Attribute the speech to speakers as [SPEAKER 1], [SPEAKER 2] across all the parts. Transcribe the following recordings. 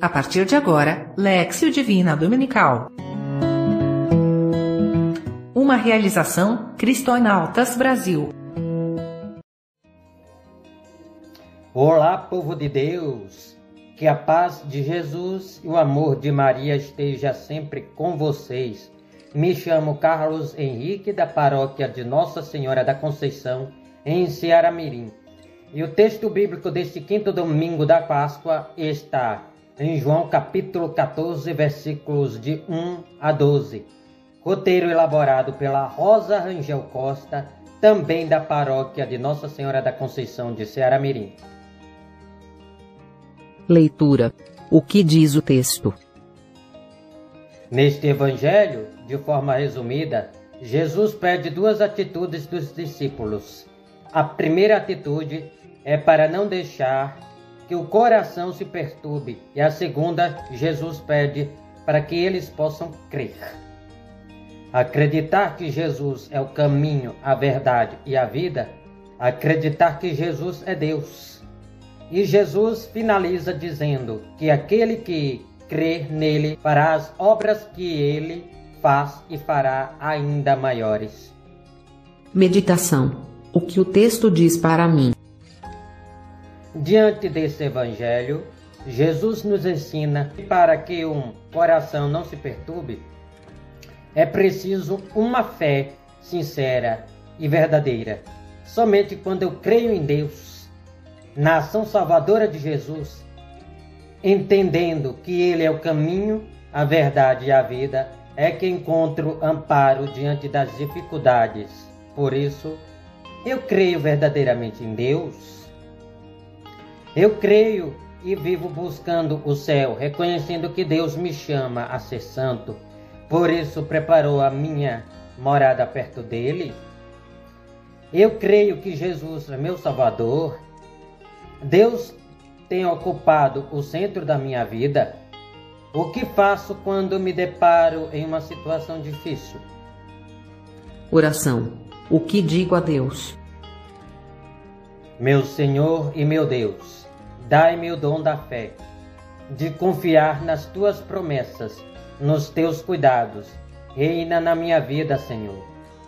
[SPEAKER 1] A partir de agora, Lexio Divina Dominical. Uma realização Cristonautas Brasil.
[SPEAKER 2] Olá, povo de Deus! Que a paz de Jesus e o amor de Maria esteja sempre com vocês. Me chamo Carlos Henrique, da paróquia de Nossa Senhora da Conceição, em Ceará Mirim. E o texto bíblico deste quinto domingo da Páscoa está em João capítulo 14, versículos de 1 a 12. Roteiro elaborado pela Rosa Rangel Costa, também da paróquia de Nossa Senhora da Conceição de Ceará Mirim.
[SPEAKER 3] Leitura. O que diz o texto?
[SPEAKER 2] Neste evangelho, de forma resumida, Jesus pede duas atitudes dos discípulos. A primeira atitude é para não deixar que o coração se perturbe. E a segunda, Jesus pede para que eles possam crer. Acreditar que Jesus é o caminho, a verdade e a vida, acreditar que Jesus é Deus. E Jesus finaliza dizendo que aquele que crer nele fará as obras que ele faz e fará ainda maiores.
[SPEAKER 3] Meditação. O que o texto diz para mim?
[SPEAKER 2] Diante desse evangelho, Jesus nos ensina que para que um coração não se perturbe, é preciso uma fé sincera e verdadeira. Somente quando eu creio em Deus, na ação salvadora de Jesus, entendendo que Ele é o caminho, a verdade e a vida, é que encontro amparo diante das dificuldades. Por isso, eu creio verdadeiramente em Deus eu creio e vivo buscando o céu, reconhecendo que Deus me chama a ser santo. Por isso preparou a minha morada perto dele. Eu creio que Jesus é meu Salvador. Deus tem ocupado o centro da minha vida. O que faço quando me deparo em uma situação difícil?
[SPEAKER 3] Oração. O que digo a Deus?
[SPEAKER 2] Meu Senhor e meu Deus, Dai-me o dom da fé, de confiar nas tuas promessas, nos teus cuidados. Reina na minha vida, Senhor.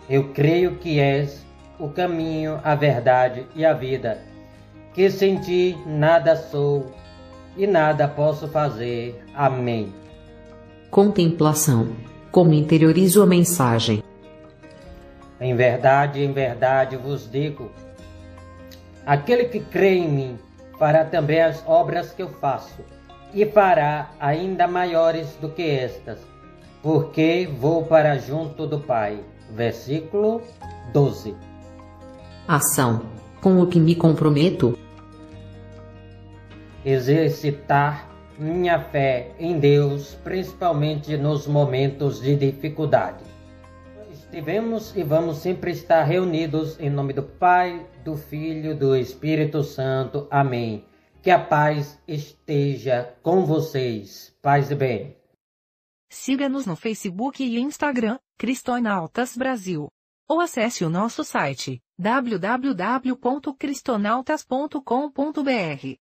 [SPEAKER 2] Eu creio que és o caminho, a verdade e a vida, que sem ti nada sou e nada posso fazer. Amém.
[SPEAKER 3] Contemplação. Como interiorizo a mensagem?
[SPEAKER 2] Em verdade, em verdade vos digo: aquele que crê em mim, fará também as obras que eu faço, e fará ainda maiores do que estas, porque vou para junto do Pai. Versículo 12.
[SPEAKER 3] Ação. Com o que me comprometo?
[SPEAKER 2] Exercitar minha fé em Deus, principalmente nos momentos de dificuldade. Estivemos e vamos sempre estar reunidos em nome do Pai, do Filho, do Espírito Santo. Amém. Que a paz esteja com vocês. Paz e bem.
[SPEAKER 1] Siga-nos no Facebook e Instagram, Cristonautas Brasil. Ou acesse o nosso site, www.cristonautas.com.br.